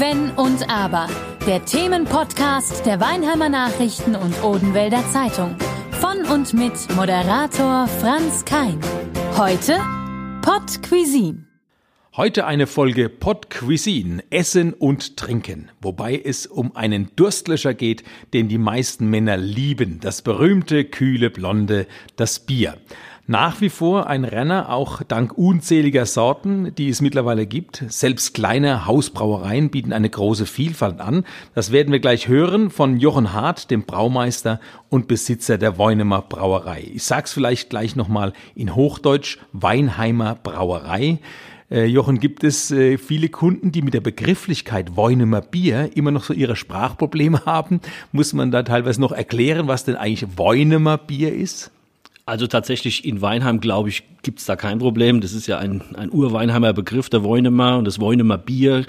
Wenn und Aber. Der Themenpodcast der Weinheimer Nachrichten und Odenwälder Zeitung. Von und mit Moderator Franz Kein. Heute Pod Cuisine. Heute eine Folge Pot Cuisine, Essen und Trinken, wobei es um einen Durstlöscher geht, den die meisten Männer lieben, das berühmte, kühle, blonde, das Bier. Nach wie vor ein Renner, auch dank unzähliger Sorten, die es mittlerweile gibt. Selbst kleine Hausbrauereien bieten eine große Vielfalt an. Das werden wir gleich hören von Jochen Hart, dem Braumeister und Besitzer der Weunemer Brauerei. Ich sag's vielleicht gleich nochmal in Hochdeutsch, Weinheimer Brauerei. Äh, Jochen, gibt es äh, viele Kunden, die mit der Begrifflichkeit Weunemer Bier immer noch so ihre Sprachprobleme haben? Muss man da teilweise noch erklären, was denn eigentlich Weunemer Bier ist? Also tatsächlich in Weinheim, glaube ich, gibt's da kein Problem. Das ist ja ein, ein Urweinheimer Begriff, der Weunemer und das Weunemer Bier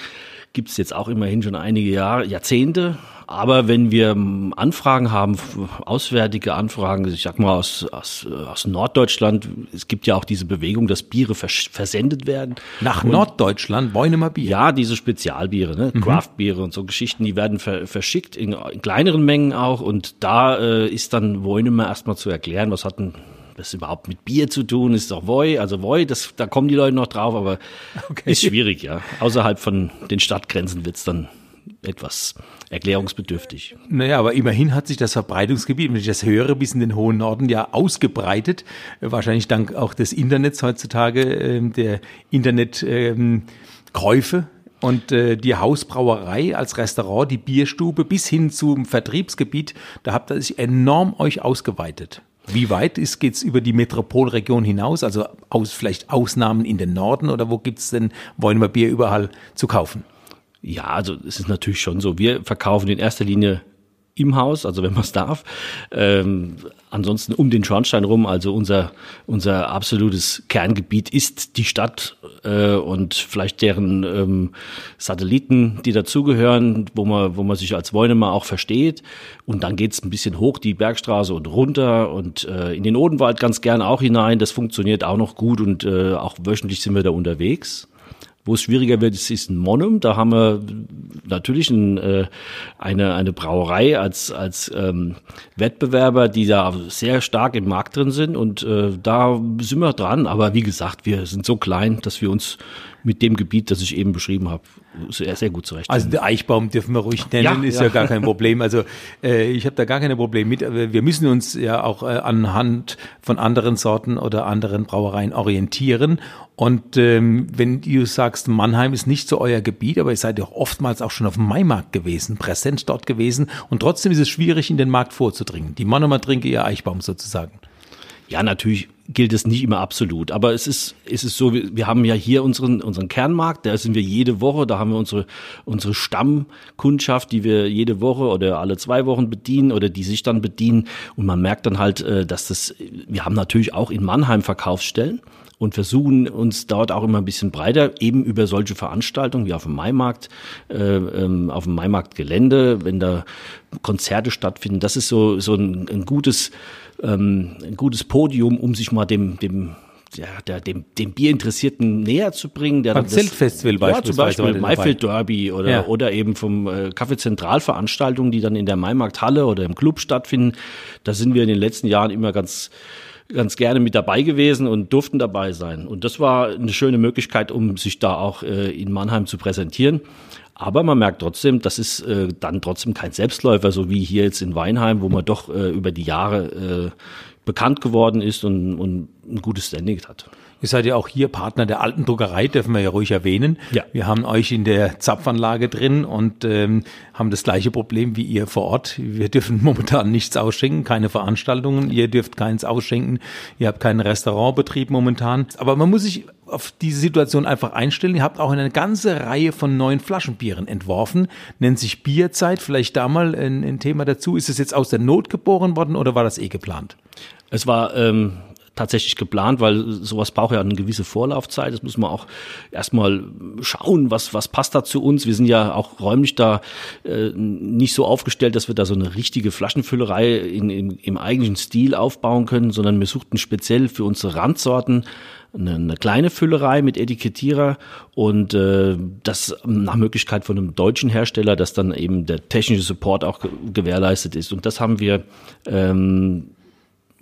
gibt's jetzt auch immerhin schon einige Jahre, Jahrzehnte. Aber wenn wir ähm, Anfragen haben, auswärtige Anfragen, ich sag mal aus, aus, aus Norddeutschland, es gibt ja auch diese Bewegung, dass Biere vers versendet werden. Nach und, Norddeutschland, Weunemer Bier? Ja, diese Spezialbiere, ne? Mhm. Craftbiere und so Geschichten, die werden ver verschickt, in, in, kleineren Mengen auch. Und da äh, ist dann Weunemer erstmal zu erklären, was hat denn das überhaupt mit Bier zu tun? Ist doch Woi, also Woi, das, da kommen die Leute noch drauf, aber okay. ist schwierig, ja. Außerhalb von den Stadtgrenzen wird's dann etwas erklärungsbedürftig. Naja, aber immerhin hat sich das Verbreitungsgebiet, wenn ich das höre, bis in den hohen Norden ja ausgebreitet. Wahrscheinlich dank auch des Internets heutzutage, äh, der Internetkäufe. Ähm, und äh, die Hausbrauerei als Restaurant, die Bierstube bis hin zum Vertriebsgebiet, da habt ihr sich enorm euch ausgeweitet. Wie weit ist, geht's über die Metropolregion hinaus? Also aus, vielleicht Ausnahmen in den Norden oder wo gibt's denn Wollen wir Bier überall zu kaufen? Ja, also es ist natürlich schon so. Wir verkaufen in erster Linie im Haus, also wenn man es darf. Ähm, ansonsten um den Schornstein rum, also unser, unser absolutes Kerngebiet ist die Stadt äh, und vielleicht deren ähm, Satelliten, die dazugehören, wo man, wo man sich als Wohnemer auch versteht. Und dann geht's ein bisschen hoch die Bergstraße und runter und äh, in den Odenwald ganz gern auch hinein. Das funktioniert auch noch gut und äh, auch wöchentlich sind wir da unterwegs. Wo es schwieriger wird, ist, ein Monum. Da haben wir natürlich ein, äh, eine, eine Brauerei als, als ähm, Wettbewerber, die da sehr stark im Markt drin sind. Und äh, da sind wir dran. Aber wie gesagt, wir sind so klein, dass wir uns mit dem Gebiet, das ich eben beschrieben habe, sehr, sehr gut zurecht. Also der Eichbaum dürfen wir ruhig nennen, ja, ist ja. ja gar kein Problem. Also äh, ich habe da gar keine Probleme mit. Wir müssen uns ja auch äh, anhand von anderen Sorten oder anderen Brauereien orientieren. Und ähm, wenn du sagst, Mannheim ist nicht so euer Gebiet, aber ihr seid ja oftmals auch schon auf dem Maimarkt gewesen, präsent dort gewesen und trotzdem ist es schwierig, in den Markt vorzudringen. Die Mannheimer trinke ihr Eichbaum sozusagen. Ja, natürlich gilt es nicht immer absolut, aber es ist, es ist so, wir haben ja hier unseren, unseren Kernmarkt, da sind wir jede Woche, da haben wir unsere, unsere Stammkundschaft, die wir jede Woche oder alle zwei Wochen bedienen oder die sich dann bedienen und man merkt dann halt, äh, dass das, wir haben natürlich auch in Mannheim Verkaufsstellen und versuchen uns dort auch immer ein bisschen breiter, eben über solche Veranstaltungen wie auf dem Maimarkt, äh, ähm, auf dem Maimarktgelände, wenn da Konzerte stattfinden. Das ist so, so ein, ein gutes ähm, ein gutes Podium, um sich mal dem, dem ja, der, dem, dem Bierinteressierten näher zu bringen. Der Beim Zeltfestival ja, zum Beispiel Maifeld Derby oder, ja. oder eben vom äh, Kaffeezentralveranstaltungen, die dann in der Maimarkthalle oder im Club stattfinden. Da sind wir in den letzten Jahren immer ganz ganz gerne mit dabei gewesen und durften dabei sein. Und das war eine schöne Möglichkeit, um sich da auch äh, in Mannheim zu präsentieren. Aber man merkt trotzdem, das ist äh, dann trotzdem kein Selbstläufer, so wie hier jetzt in Weinheim, wo man doch äh, über die Jahre äh, bekannt geworden ist und, und ein gutes Standing hat. Ihr seid ja auch hier Partner der alten Druckerei, dürfen wir ja ruhig erwähnen. Ja. Wir haben euch in der Zapfanlage drin und ähm, haben das gleiche Problem wie ihr vor Ort. Wir dürfen momentan nichts ausschenken, keine Veranstaltungen. Ihr dürft keins ausschenken. Ihr habt keinen Restaurantbetrieb momentan. Aber man muss sich auf diese Situation einfach einstellen. Ihr habt auch eine ganze Reihe von neuen Flaschenbieren entworfen. Nennt sich Bierzeit. Vielleicht da mal ein, ein Thema dazu. Ist es jetzt aus der Not geboren worden oder war das eh geplant? Es war ähm, tatsächlich geplant, weil sowas braucht ja eine gewisse Vorlaufzeit. Das muss man auch erstmal schauen, was, was passt da zu uns. Wir sind ja auch räumlich da äh, nicht so aufgestellt, dass wir da so eine richtige Flaschenfüllerei in, in, im eigentlichen Stil aufbauen können, sondern wir suchten speziell für unsere Randsorten eine, eine kleine Füllerei mit Etikettierer und äh, das nach Möglichkeit von einem deutschen Hersteller, dass dann eben der technische Support auch gewährleistet ist. Und das haben wir ähm,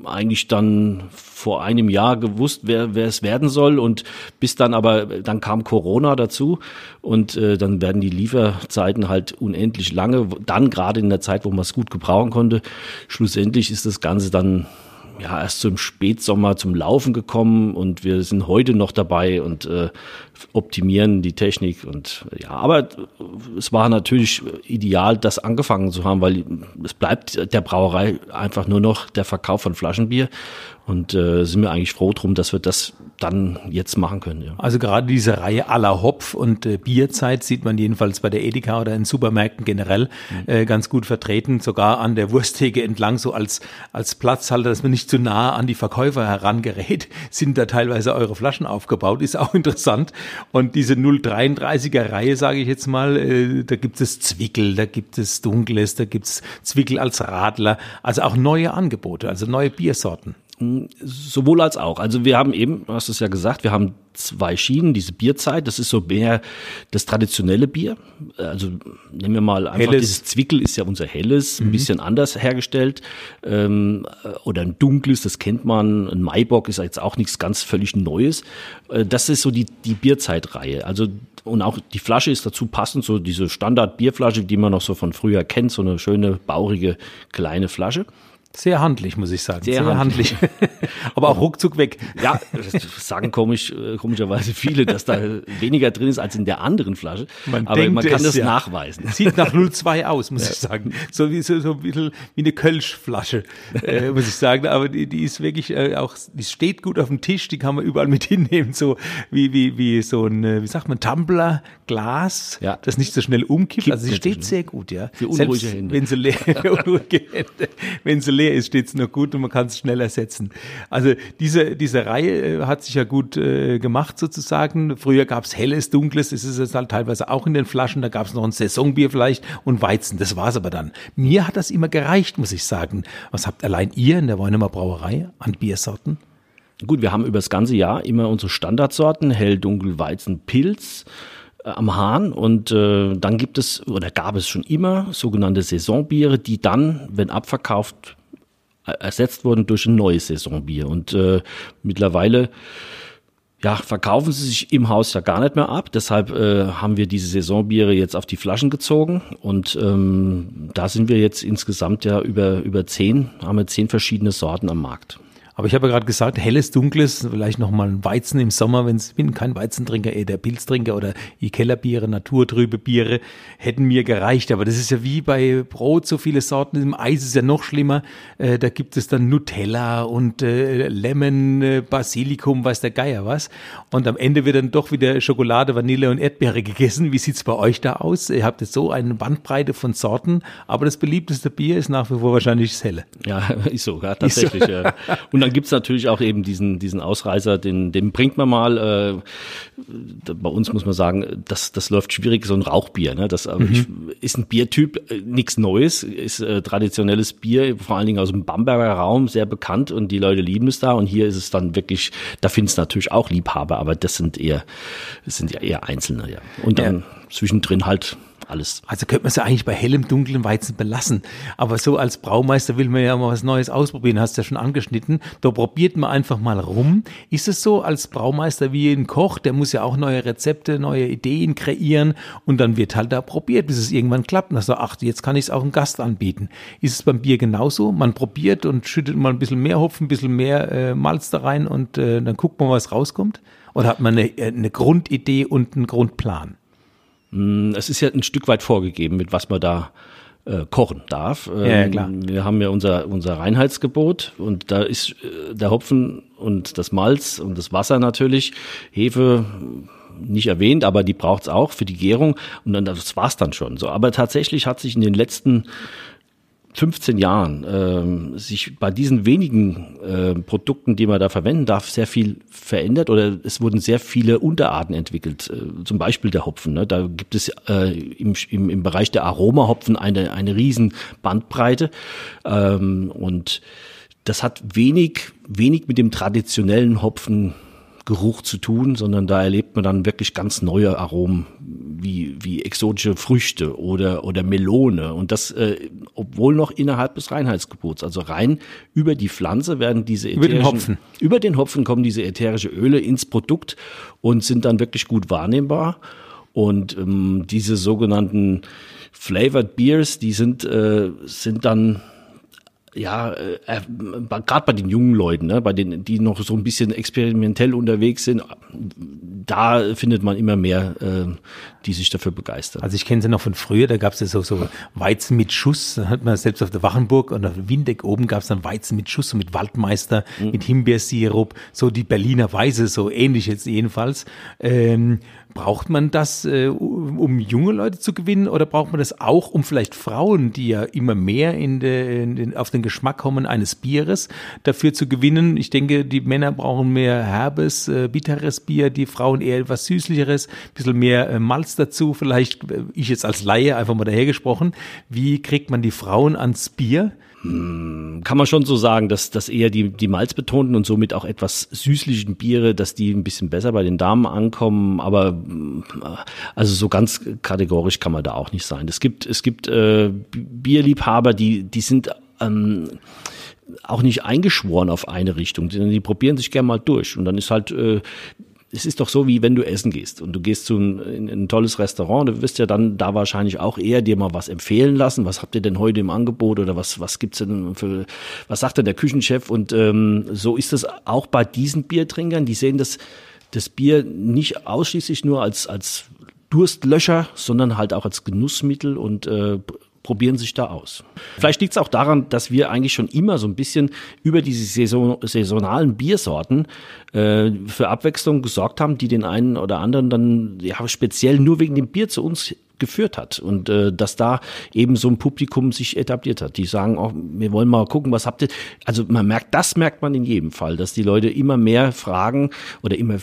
eigentlich dann vor einem Jahr gewusst, wer, wer es werden soll. Und bis dann aber, dann kam Corona dazu. Und äh, dann werden die Lieferzeiten halt unendlich lange, dann gerade in der Zeit, wo man es gut gebrauchen konnte. Schlussendlich ist das Ganze dann ja erst zum Spätsommer zum Laufen gekommen und wir sind heute noch dabei und äh, optimieren die Technik und ja, aber es war natürlich ideal, das angefangen zu haben, weil es bleibt der Brauerei einfach nur noch der Verkauf von Flaschenbier und äh, sind wir eigentlich froh drum, dass wir das dann jetzt machen können. Ja. Also gerade diese Reihe aller Hopf- und äh, Bierzeit sieht man jedenfalls bei der Edeka oder in Supermärkten generell mhm. äh, ganz gut vertreten, sogar an der Wursttheke entlang, so als, als Platzhalter, dass man nicht zu nah an die Verkäufer herangerät, sind da teilweise eure Flaschen aufgebaut, ist auch interessant. Und diese 033er Reihe, sage ich jetzt mal, äh, da gibt es Zwickel, da gibt es Dunkles, da gibt es Zwickel als Radler, also auch neue Angebote, also neue Biersorten. Sowohl als auch. Also wir haben eben, du hast es ja gesagt, wir haben zwei Schienen, diese Bierzeit, das ist so mehr das traditionelle Bier. Also nehmen wir mal einfach helles. dieses Zwickel ist ja unser helles, mhm. ein bisschen anders hergestellt. Ähm, oder ein dunkles, das kennt man. Ein Maibock ist jetzt auch nichts ganz völlig Neues. Äh, das ist so die, die Bierzeitreihe. Also und auch die Flasche ist dazu passend, so diese Standard-Bierflasche, die man noch so von früher kennt, so eine schöne, baurige, kleine Flasche. Sehr handlich, muss ich sagen. Sehr, Sehr handlich. Aber auch ruckzuck weg. Ja, das sagen komisch, äh, komischerweise viele, dass da weniger drin ist als in der anderen Flasche. Man Aber man kann das ja. nachweisen. Sieht nach 02 aus, muss ja. ich sagen. So wie, so, so ein bisschen wie eine Kölschflasche, äh, muss ich sagen. Aber die, die ist wirklich äh, auch, die steht gut auf dem Tisch, die kann man überall mit hinnehmen. So wie, wie, wie so ein, äh, wie sagt man, Tumbler, Glas, ja. das nicht so schnell umkippt. Kippt also sie steht sehr gut, ja. Für unruhige Selbst, Hände. Wenn sie leer. Wenn sie leer ist, steht es noch gut und man kann es schnell ersetzen. Also diese, diese Reihe äh, hat sich ja gut äh, gemacht sozusagen. Früher gab es helles, dunkles, das ist es halt teilweise auch in den Flaschen. Da gab es noch ein Saisonbier vielleicht und Weizen. Das war's aber dann. Mir hat das immer gereicht, muss ich sagen. Was habt allein ihr in der Weinheimer Brauerei an Biersorten? Gut, wir haben über das ganze Jahr immer unsere Standardsorten, hell, dunkel, Weizen, Pilz äh, am Hahn und äh, dann gibt es oder gab es schon immer sogenannte Saisonbiere, die dann, wenn abverkauft, ersetzt wurden durch ein neues Saisonbier. Und äh, mittlerweile ja, verkaufen sie sich im Haus ja gar nicht mehr ab. Deshalb äh, haben wir diese Saisonbiere jetzt auf die Flaschen gezogen. Und ähm, da sind wir jetzt insgesamt ja über, über zehn, haben wir zehn verschiedene Sorten am Markt. Aber ich habe ja gerade gesagt, helles, dunkles, vielleicht nochmal ein Weizen im Sommer, wenn es, bin kein Weizentrinker, eher der Pilztrinker oder die Kellerbiere, naturtrübe Biere, hätten mir gereicht. Aber das ist ja wie bei Brot, so viele Sorten. Im Eis ist ja noch schlimmer. Äh, da gibt es dann Nutella und äh, Lemon, äh, Basilikum, weiß der Geier was. Und am Ende wird dann doch wieder Schokolade, Vanille und Erdbeere gegessen. Wie sieht's bei euch da aus? Ihr habt jetzt so eine Bandbreite von Sorten, aber das beliebteste Bier ist nach wie vor wahrscheinlich das Helle. Ja, ist so, ja, tatsächlich. So. Ja. Und dann gibt's natürlich auch eben diesen, diesen Ausreißer, den, den bringt man mal. Äh, bei uns muss man sagen, das, das läuft schwierig, so ein Rauchbier. Ne? Das mhm. ich, ist ein Biertyp, äh, nichts Neues, ist äh, traditionelles Bier, vor allen Dingen aus dem Bamberger Raum, sehr bekannt und die Leute lieben es da. Und hier ist es dann wirklich, da findest natürlich auch Liebhaber, aber das sind eher, das sind ja eher Einzelne, ja. Und dann ja. zwischendrin halt alles. Also könnte man es ja eigentlich bei hellem, dunklem Weizen belassen. Aber so als Braumeister will man ja mal was Neues ausprobieren, hast du ja schon angeschnitten. Da probiert man einfach mal rum. Ist es so als Braumeister wie ein Koch, der muss ja auch neue Rezepte, neue Ideen kreieren und dann wird halt da probiert, bis es irgendwann klappt. Und dann sagt, ach, jetzt kann ich es auch einem Gast anbieten. Ist es beim Bier genauso? Man probiert und schüttet mal ein bisschen mehr Hopfen, ein bisschen mehr äh, Malz da rein und äh, dann guckt man, was rauskommt? Oder hat man eine, äh, eine Grundidee und einen Grundplan? Mm, es ist ja ein Stück weit vorgegeben, mit was man da äh, kochen darf. Ähm, ja, klar. Wir haben ja unser, unser Reinheitsgebot und da ist äh, der Hopfen und das Malz und das Wasser natürlich, Hefe nicht erwähnt, aber die braucht's auch für die Gärung und dann das war's dann schon so. Aber tatsächlich hat sich in den letzten 15 Jahren ähm, sich bei diesen wenigen äh, Produkten, die man da verwenden darf, sehr viel verändert oder es wurden sehr viele Unterarten entwickelt. Äh, zum Beispiel der Hopfen. Ne? Da gibt es äh, im, im, im Bereich der Aromahopfen eine, eine riesen Bandbreite ähm, und das hat wenig, wenig mit dem traditionellen Hopfen Geruch zu tun, sondern da erlebt man dann wirklich ganz neue Aromen wie, wie exotische Früchte oder, oder Melone. Und das, äh, obwohl noch innerhalb des Reinheitsgebots. Also rein über die Pflanze werden diese ätherischen, über den Hopfen. Über den Hopfen kommen diese ätherische Öle ins Produkt und sind dann wirklich gut wahrnehmbar. Und ähm, diese sogenannten Flavored Beers, die sind, äh, sind dann ja, äh, äh gerade bei den jungen Leuten, ne, bei denen, die noch so ein bisschen experimentell unterwegs sind, da findet man immer mehr, äh, die sich dafür begeistern. Also ich kenne sie noch von früher, da gab es ja so, so Weizen mit Schuss, da hat man selbst auf der Wachenburg und auf Windeck oben gab es dann Weizen mit Schuss, so mit Waldmeister, mhm. mit Himbeersirup, so die Berliner Weise, so ähnlich jetzt jedenfalls. Ähm, Braucht man das, äh, um junge Leute zu gewinnen oder braucht man das auch, um vielleicht Frauen, die ja immer mehr in de, in den, auf den Geschmack kommen eines Bieres, dafür zu gewinnen? Ich denke, die Männer brauchen mehr herbes, äh, bitteres Bier, die Frauen eher etwas süßlicheres, bisschen mehr äh, Malz dazu. Vielleicht, ich jetzt als Laie einfach mal dahergesprochen, wie kriegt man die Frauen ans Bier? Hm, kann man schon so sagen, dass, dass eher die, die malzbetonten und somit auch etwas süßlichen Biere, dass die ein bisschen besser bei den Damen ankommen. Aber also so ganz kategorisch kann man da auch nicht sein. Es gibt, es gibt äh, Bierliebhaber, die, die sind ähm, auch nicht eingeschworen auf eine Richtung, sondern die probieren sich gerne mal durch. Und dann ist halt äh, es ist doch so, wie wenn du essen gehst und du gehst zu ein, in ein tolles Restaurant, du wirst ja dann da wahrscheinlich auch eher dir mal was empfehlen lassen. Was habt ihr denn heute im Angebot oder was, was gibt's denn für, was sagt denn der Küchenchef? Und ähm, so ist es auch bei diesen Biertrinkern, die sehen das, das Bier nicht ausschließlich nur als, als Durstlöscher, sondern halt auch als Genussmittel und äh, probieren sich da aus. Vielleicht liegt es auch daran, dass wir eigentlich schon immer so ein bisschen über diese Saison, saisonalen Biersorten äh, für Abwechslung gesorgt haben, die den einen oder anderen dann ja speziell nur wegen dem Bier zu uns geführt hat und äh, dass da eben so ein Publikum sich etabliert hat. Die sagen auch, wir wollen mal gucken, was habt ihr. Also man merkt, das merkt man in jedem Fall, dass die Leute immer mehr fragen oder immer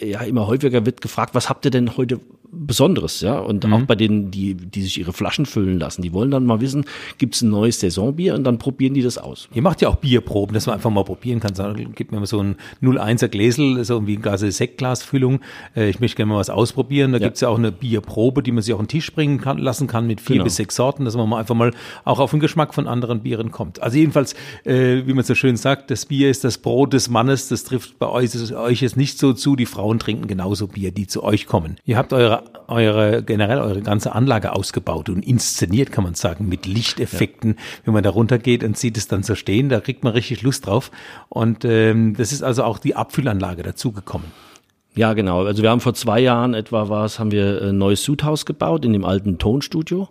ja immer häufiger wird gefragt, was habt ihr denn heute Besonderes, ja. Und mhm. auch bei denen, die, die sich ihre Flaschen füllen lassen, die wollen dann mal wissen, gibt es ein neues Saisonbier und dann probieren die das aus. Ihr macht ja auch Bierproben, dass man einfach mal probieren kann. Gib mir mal so ein 01er Gläsel, so wie eine Sektglasfüllung. Äh, ich möchte gerne mal was ausprobieren. Da ja. gibt's ja auch eine Bierprobe, die man sich auf den Tisch bringen kann, lassen kann mit vier genau. bis sechs Sorten, dass man mal einfach mal auch auf den Geschmack von anderen Bieren kommt. Also jedenfalls, äh, wie man so schön sagt, das Bier ist das Brot des Mannes. Das trifft bei euch, euch jetzt nicht so zu. Die Frauen trinken genauso Bier, die zu euch kommen. Ihr habt eure eure, generell eure ganze Anlage ausgebaut und inszeniert, kann man sagen, mit Lichteffekten. Ja. Wenn man da runtergeht und sieht es dann so stehen, da kriegt man richtig Lust drauf. Und ähm, das ist also auch die Abfüllanlage dazugekommen. Ja, genau. Also wir haben vor zwei Jahren etwa was, haben wir ein neues Sudhaus gebaut in dem alten Tonstudio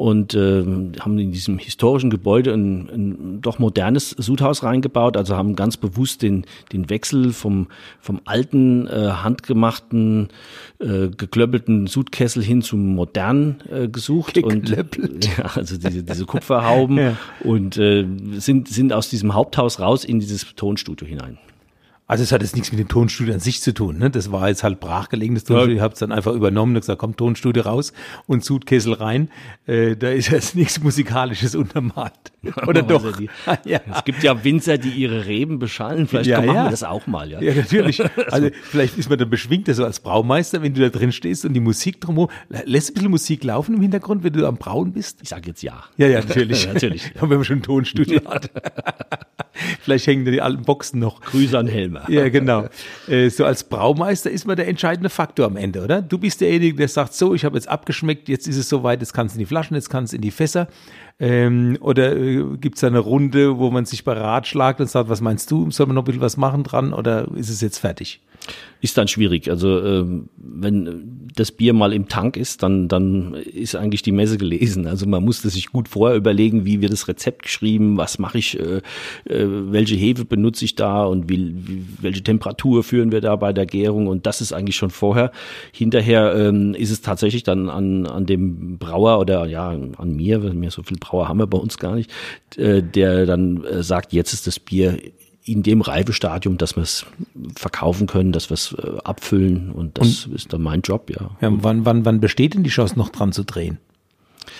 und äh, haben in diesem historischen Gebäude ein, ein doch modernes Sudhaus reingebaut. Also haben ganz bewusst den, den Wechsel vom, vom alten, äh, handgemachten, äh, geklöppelten Sudkessel hin zum modernen äh, gesucht. Geklöppelt. Und, ja, also diese, diese Kupferhauben ja. und äh, sind, sind aus diesem Haupthaus raus in dieses Tonstudio hinein. Also es hat jetzt nichts mit dem Tonstudio an sich zu tun. Ne? Das war jetzt halt brachgelegenes Tonstudio. Ja. Ich habe es dann einfach übernommen und gesagt, komm, Tonstudio raus und Sudkessel rein. Äh, da ist jetzt nichts Musikalisches untermalt. Oder doch? Also die, ja. Es gibt ja Winzer, die ihre Reben beschallen. Vielleicht ja, machen ja. wir das auch mal. Ja, ja natürlich. Also vielleicht ist man dann beschwingter so als Braumeister, wenn du da drin stehst und die Musik drumherum. Lässt ein bisschen Musik laufen im Hintergrund, wenn du am Brauen bist? Ich sage jetzt ja. Ja, ja, natürlich. natürlich. Ja. wenn man schon ein Tonstudio hat. vielleicht hängen da die alten Boxen noch. Grüße an Helmer. Ja, genau. Äh, so als Braumeister ist man der entscheidende Faktor am Ende, oder? Du bist derjenige, der sagt, so, ich habe jetzt abgeschmeckt, jetzt ist es soweit, jetzt kannst du in die Flaschen, jetzt kannst du in die Fässer. Ähm, oder äh, gibt es eine Runde, wo man sich beratschlagt und sagt, was meinst du, soll man noch ein bisschen was machen dran oder ist es jetzt fertig? ist dann schwierig. Also ähm, wenn das Bier mal im Tank ist, dann, dann ist eigentlich die Messe gelesen. Also man musste sich gut vorher überlegen, wie wird das Rezept geschrieben, was mache ich, äh, äh, welche Hefe benutze ich da und wie, wie, welche Temperatur führen wir da bei der Gärung und das ist eigentlich schon vorher. Hinterher ähm, ist es tatsächlich dann an, an dem Brauer oder ja an mir, mir so viel Brauer haben wir bei uns gar nicht, äh, der dann äh, sagt, jetzt ist das Bier in dem Reifestadium, dass wir es verkaufen können, dass wir es äh, abfüllen und das und, ist dann mein Job, ja. ja wann, wann, wann besteht denn die Chance noch dran zu drehen?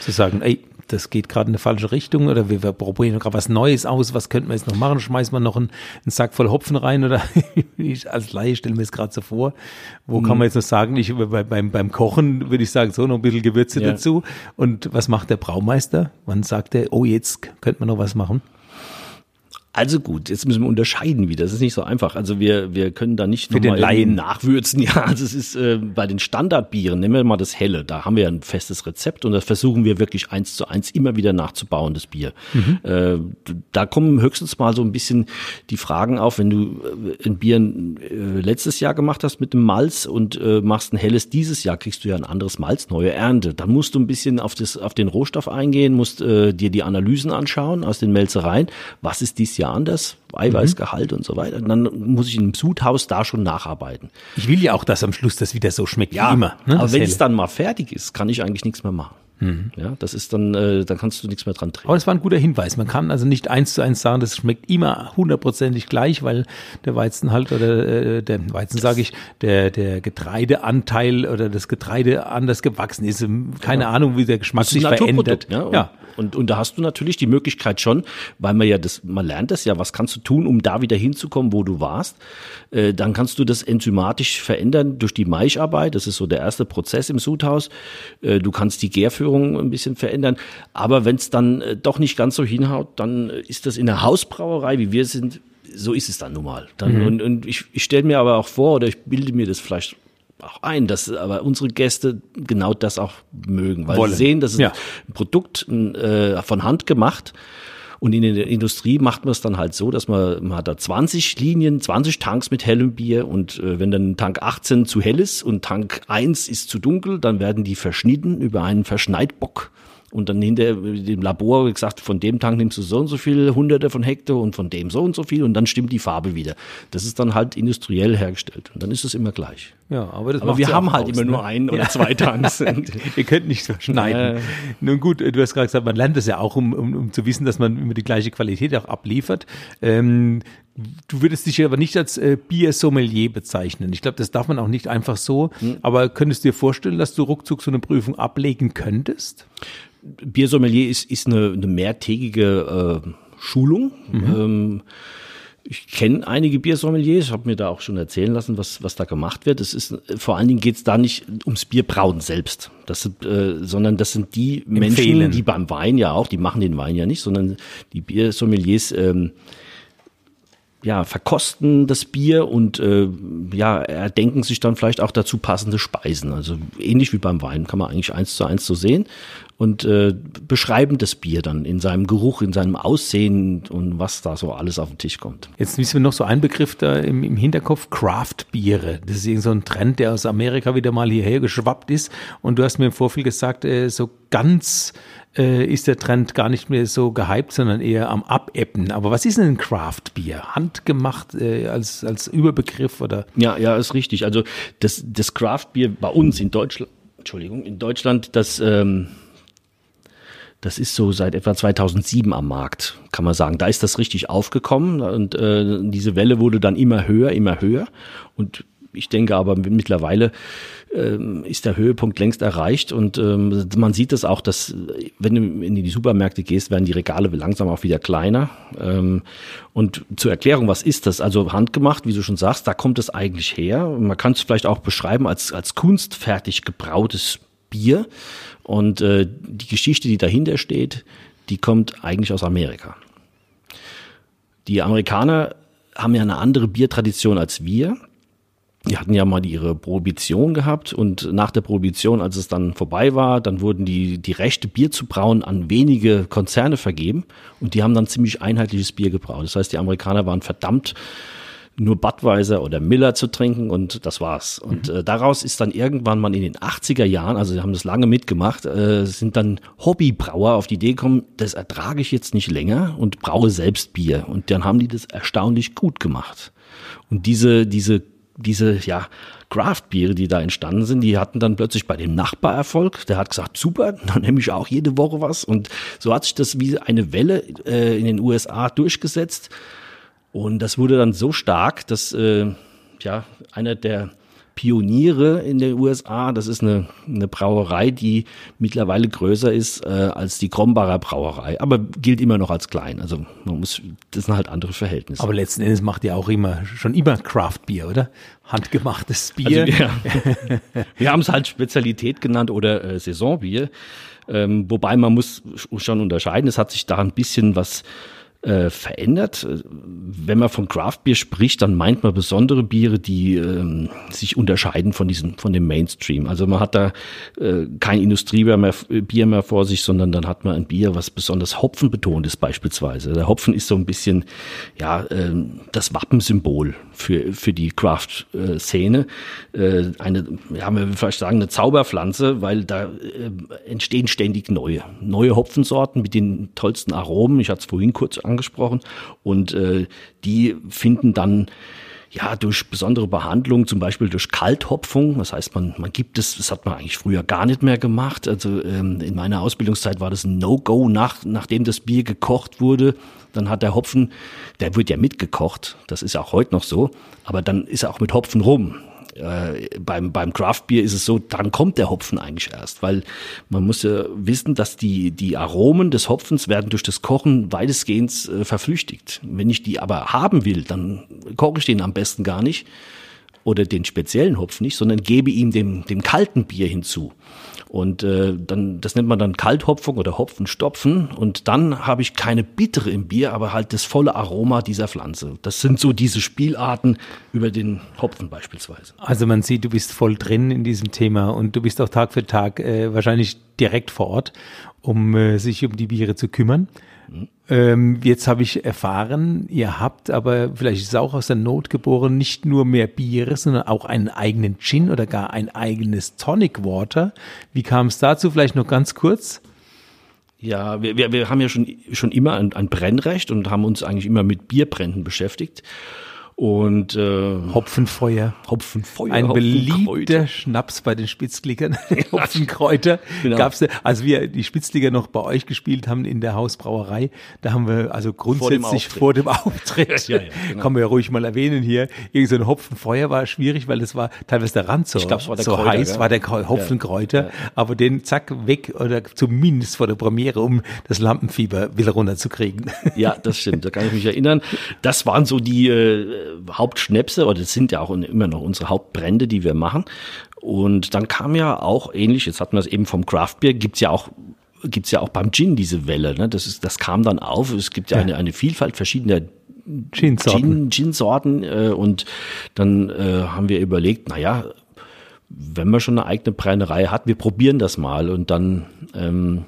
Zu sagen, ey, das geht gerade in eine falsche Richtung oder wir, wir probieren gerade was Neues aus, was könnten wir jetzt noch machen? Schmeißen wir noch einen, einen Sack voll Hopfen rein oder ich als Laie stelle mir es gerade so vor. Wo mhm. kann man jetzt noch sagen, ich, bei, beim, beim Kochen würde ich sagen, so noch ein bisschen Gewürze ja. dazu. Und was macht der Braumeister? Wann sagt er, oh, jetzt könnte man noch was machen? Also gut, jetzt müssen wir unterscheiden wieder. Das ist nicht so einfach. Also wir, wir können da nicht Für nochmal nachwürzen. Ja, also es ist äh, bei den Standardbieren, nehmen wir mal das Helle, da haben wir ein festes Rezept und das versuchen wir wirklich eins zu eins immer wieder nachzubauen, das Bier. Mhm. Äh, da kommen höchstens mal so ein bisschen die Fragen auf, wenn du äh, ein Bier äh, letztes Jahr gemacht hast mit dem Malz und äh, machst ein helles dieses Jahr, kriegst du ja ein anderes Malz, neue Ernte. Dann musst du ein bisschen auf, das, auf den Rohstoff eingehen, musst äh, dir die Analysen anschauen aus den Melzereien. Was ist dieses Jahr anders, Eiweißgehalt mhm. und so weiter. Und dann muss ich im Sudhaus da schon nacharbeiten. Ich will ja auch, dass am Schluss das wieder so schmeckt ja, wie immer. Ne, aber wenn es dann mal fertig ist, kann ich eigentlich nichts mehr machen. Mhm. Ja, das ist dann, äh, dann kannst du nichts mehr dran drehen. Aber das war ein guter Hinweis. Man kann also nicht eins zu eins sagen, das schmeckt immer hundertprozentig gleich, weil der Weizen halt oder äh, der Weizen sage ich, der der Getreideanteil oder das Getreide anders gewachsen ist. Keine ja. Ahnung, wie der Geschmack sich verändert. Ja, und, ja. Und, und da hast du natürlich die Möglichkeit schon, weil man ja das, man lernt das ja, was kannst du tun, um da wieder hinzukommen, wo du warst. Äh, dann kannst du das enzymatisch verändern durch die Maischarbeit. Das ist so der erste Prozess im Sudhaus. Äh, du kannst die Gärführung Ausführungen ein bisschen verändern. Aber wenn es dann äh, doch nicht ganz so hinhaut, dann äh, ist das in der Hausbrauerei, wie wir sind, so ist es dann nun mal. Dann, mhm. Und, und ich, ich stelle mir aber auch vor, oder ich bilde mir das vielleicht auch ein, dass aber unsere Gäste genau das auch mögen, weil Wollen. sie sehen, das ist ja. ein Produkt äh, von Hand gemacht und in der Industrie macht man es dann halt so, dass man, man hat da 20 Linien, 20 Tanks mit hellem Bier und äh, wenn dann Tank 18 zu hell ist und Tank 1 ist zu dunkel, dann werden die verschnitten über einen Verschneidbock und dann hinter dem Labor gesagt, von dem Tank nimmst du so und so viele Hunderte von Hektar und von dem so und so viel und dann stimmt die Farbe wieder. Das ist dann halt industriell hergestellt und dann ist es immer gleich. Ja, aber, das aber wir haben halt aus, immer ne? nur einen oder zwei Tanks. Ihr könnt nicht verschneiden. Äh. Nun gut, du hast gerade gesagt, man lernt das ja auch, um, um, um zu wissen, dass man immer die gleiche Qualität auch abliefert. Ähm, Du würdest dich aber nicht als äh, Bier-Sommelier bezeichnen. Ich glaube, das darf man auch nicht einfach so. Hm. Aber könntest du dir vorstellen, dass du ruckzuck so eine Prüfung ablegen könntest? Biersommelier ist, ist eine, eine mehrtägige äh, Schulung. Mhm. Ähm, ich kenne einige Biersommeliers, ich habe mir da auch schon erzählen lassen, was, was da gemacht wird. Es ist vor allen Dingen geht es da nicht ums Bierbrauen selbst, das sind, äh, sondern das sind die Empfehlen. Menschen, die beim Wein ja auch, die machen den Wein ja nicht, sondern die Biersommeliers ähm, ja, verkosten das Bier und äh, ja, erdenken sich dann vielleicht auch dazu passende Speisen. Also ähnlich wie beim Wein kann man eigentlich eins zu eins so sehen und äh, beschreiben das Bier dann in seinem Geruch, in seinem Aussehen und was da so alles auf den Tisch kommt. Jetzt wissen wir noch so ein Begriff da im, im Hinterkopf, Craft-Biere. Das ist irgendwie so ein Trend, der aus Amerika wieder mal hierher geschwappt ist. Und du hast mir im Vorfeld gesagt, äh, so ganz äh, ist der Trend gar nicht mehr so gehypt, sondern eher am Abebben. Aber was ist denn ein Craft-Bier? Handgemacht äh, als, als Überbegriff oder? Ja, ja, ist richtig. Also das, das Craft-Bier bei uns in Deutschland, Entschuldigung, in Deutschland, das ähm, das ist so seit etwa 2007 am Markt, kann man sagen. Da ist das richtig aufgekommen und äh, diese Welle wurde dann immer höher, immer höher. Und ich denke aber mittlerweile ähm, ist der Höhepunkt längst erreicht und ähm, man sieht es das auch, dass wenn du in die Supermärkte gehst, werden die Regale langsam auch wieder kleiner. Ähm, und zur Erklärung, was ist das? Also handgemacht, wie du schon sagst, da kommt es eigentlich her. Man kann es vielleicht auch beschreiben als, als kunstfertig gebrautes Bier. Und äh, die Geschichte, die dahinter steht, die kommt eigentlich aus Amerika. Die Amerikaner haben ja eine andere Biertradition als wir. Die hatten ja mal ihre Prohibition gehabt und nach der Prohibition, als es dann vorbei war, dann wurden die, die Rechte, Bier zu brauen, an wenige Konzerne vergeben und die haben dann ziemlich einheitliches Bier gebraut. Das heißt, die Amerikaner waren verdammt nur Budweiser oder Miller zu trinken und das war's. Und mhm. äh, daraus ist dann irgendwann mal in den 80er Jahren, also sie haben das lange mitgemacht, äh, sind dann Hobbybrauer auf die Idee gekommen, das ertrage ich jetzt nicht länger und braue selbst Bier. Und dann haben die das erstaunlich gut gemacht. Und diese, diese, diese, ja, Craft-Biere, die da entstanden sind, die hatten dann plötzlich bei dem Nachbar Erfolg. Der hat gesagt, super, dann nehme ich auch jede Woche was. Und so hat sich das wie eine Welle äh, in den USA durchgesetzt. Und das wurde dann so stark, dass äh, ja einer der Pioniere in den USA. Das ist eine, eine Brauerei, die mittlerweile größer ist äh, als die Krombacher Brauerei, aber gilt immer noch als klein. Also man muss, das sind halt andere Verhältnisse. Aber letzten Endes macht ihr auch immer schon immer Craft Bier, oder? Handgemachtes Bier. Also wir, wir haben es halt Spezialität genannt oder äh, Saisonbier. Ähm, wobei man muss schon unterscheiden. Es hat sich da ein bisschen was äh, verändert. Wenn man von Craft Beer spricht, dann meint man besondere Biere, die ähm, sich unterscheiden von diesem, von dem Mainstream. Also man hat da äh, kein Industriebier mehr, Bier mehr vor sich, sondern dann hat man ein Bier, was besonders hopfenbetont ist beispielsweise. Der Hopfen ist so ein bisschen ja äh, das Wappensymbol für für die Craft-Szene. Äh, eine, ja, man will vielleicht sagen eine Zauberpflanze, weil da äh, entstehen ständig neue neue Hopfensorten mit den tollsten Aromen. Ich hatte es vorhin kurz angesprochen. Und äh, die finden dann ja, durch besondere Behandlung, zum Beispiel durch Kalthopfung. Das heißt, man, man gibt es, das hat man eigentlich früher gar nicht mehr gemacht. Also ähm, in meiner Ausbildungszeit war das ein No-Go, nach, nachdem das Bier gekocht wurde. Dann hat der Hopfen, der wird ja mitgekocht, das ist auch heute noch so, aber dann ist er auch mit Hopfen rum äh, beim, beim Craft Beer ist es so, dann kommt der Hopfen eigentlich erst, weil man muss ja wissen, dass die, die Aromen des Hopfens werden durch das Kochen weitestgehend äh, verflüchtigt. Wenn ich die aber haben will, dann koche ich den am besten gar nicht oder den speziellen Hopfen nicht, sondern gebe ihm dem, dem kalten Bier hinzu. Und äh, dann, das nennt man dann Kalthopfung oder Hopfenstopfen. Und dann habe ich keine bittere im Bier, aber halt das volle Aroma dieser Pflanze. Das sind so diese Spielarten über den Hopfen beispielsweise. Also man sieht, du bist voll drin in diesem Thema und du bist auch Tag für Tag äh, wahrscheinlich direkt vor Ort, um äh, sich um die Biere zu kümmern. Ähm, jetzt habe ich erfahren, ihr habt aber, vielleicht ist es auch aus der Not geboren, nicht nur mehr Biere, sondern auch einen eigenen Gin oder gar ein eigenes Tonic Water. Wie kam es dazu? Vielleicht noch ganz kurz. Ja, wir, wir, wir haben ja schon, schon immer ein, ein Brennrecht und haben uns eigentlich immer mit Bierbränden beschäftigt. Und äh, Hopfenfeuer. Hopfenfeuer. Ein beliebter Schnaps bei den Spitzklickern. Hopfenkräuter. Genau. Gab's, als wir die Spitzklicker noch bei euch gespielt haben in der Hausbrauerei, da haben wir also grundsätzlich vor dem Auftritt, vor dem Auftritt ja, ja, genau. kann man ja ruhig mal erwähnen hier, irgend so ein Hopfenfeuer war schwierig, weil das war teilweise der Rand so, glaub, war der so Kräuter, heiß, gell? war der Hopfenkräuter, ja, aber den zack weg oder zumindest vor der Premiere, um das Lampenfieber wieder runterzukriegen. Ja, das stimmt, da kann ich mich erinnern. Das waren so die äh, Hauptschnäpse, oder das sind ja auch immer noch unsere Hauptbrände, die wir machen. Und dann kam ja auch ähnlich, jetzt hatten wir es eben vom Craftbeer, gibt's ja auch gibt's ja auch beim Gin diese Welle. Ne? Das, ist, das kam dann auf. Es gibt ja, ja. Eine, eine Vielfalt verschiedener Gin-Sorten. Gin, Gin äh, und dann äh, haben wir überlegt, naja, wenn man schon eine eigene Brennerei hat, wir probieren das mal. Und dann ähm,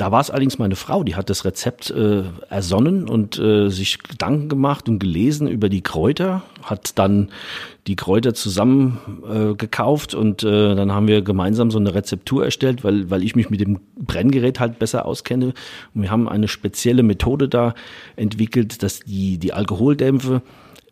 da war es allerdings meine Frau, die hat das Rezept äh, ersonnen und äh, sich Gedanken gemacht und gelesen über die Kräuter, hat dann die Kräuter zusammen äh, gekauft und äh, dann haben wir gemeinsam so eine Rezeptur erstellt, weil, weil ich mich mit dem Brenngerät halt besser auskenne. Und wir haben eine spezielle Methode da entwickelt, dass die, die Alkoholdämpfe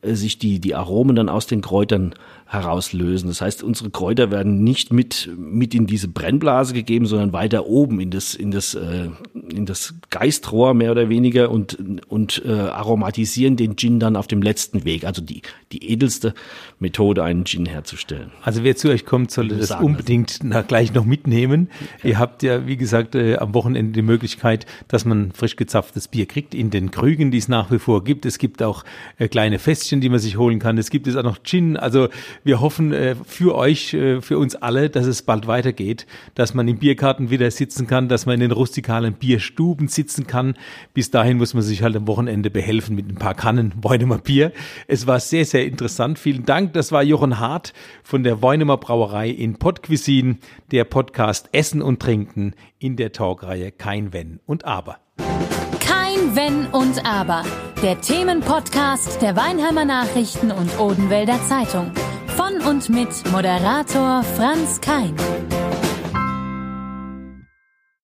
äh, sich die, die Aromen dann aus den Kräutern herauslösen. Das heißt, unsere Kräuter werden nicht mit, mit in diese Brennblase gegeben, sondern weiter oben in das, in das, äh, in das Geistrohr mehr oder weniger und, und äh, aromatisieren den Gin dann auf dem letzten Weg. Also die, die edelste Methode, einen Gin herzustellen. Also wer zu euch kommt, sollte das unbedingt nach, gleich noch mitnehmen. Ja. Ihr habt ja, wie gesagt, äh, am Wochenende die Möglichkeit, dass man frisch gezapftes Bier kriegt in den Krügen, die es nach wie vor gibt. Es gibt auch äh, kleine Fässchen, die man sich holen kann. Es gibt es auch noch Gin. Also wir hoffen äh, für euch, äh, für uns alle, dass es bald weitergeht, dass man im Biergarten wieder sitzen kann, dass man in den rustikalen Bierstuben sitzen kann. Bis dahin muss man sich halt am Wochenende behelfen mit ein paar Kannen Weunemer Bier. Es war sehr, sehr interessant. Vielen Dank. Das war Jochen Hart von der Weunemer Brauerei in Pottcuisine, der Podcast Essen und Trinken in der Talkreihe Kein Wenn und Aber. Kein Wenn und Aber der Themenpodcast der Weinheimer Nachrichten und Odenwälder Zeitung. Von und mit Moderator Franz Kein.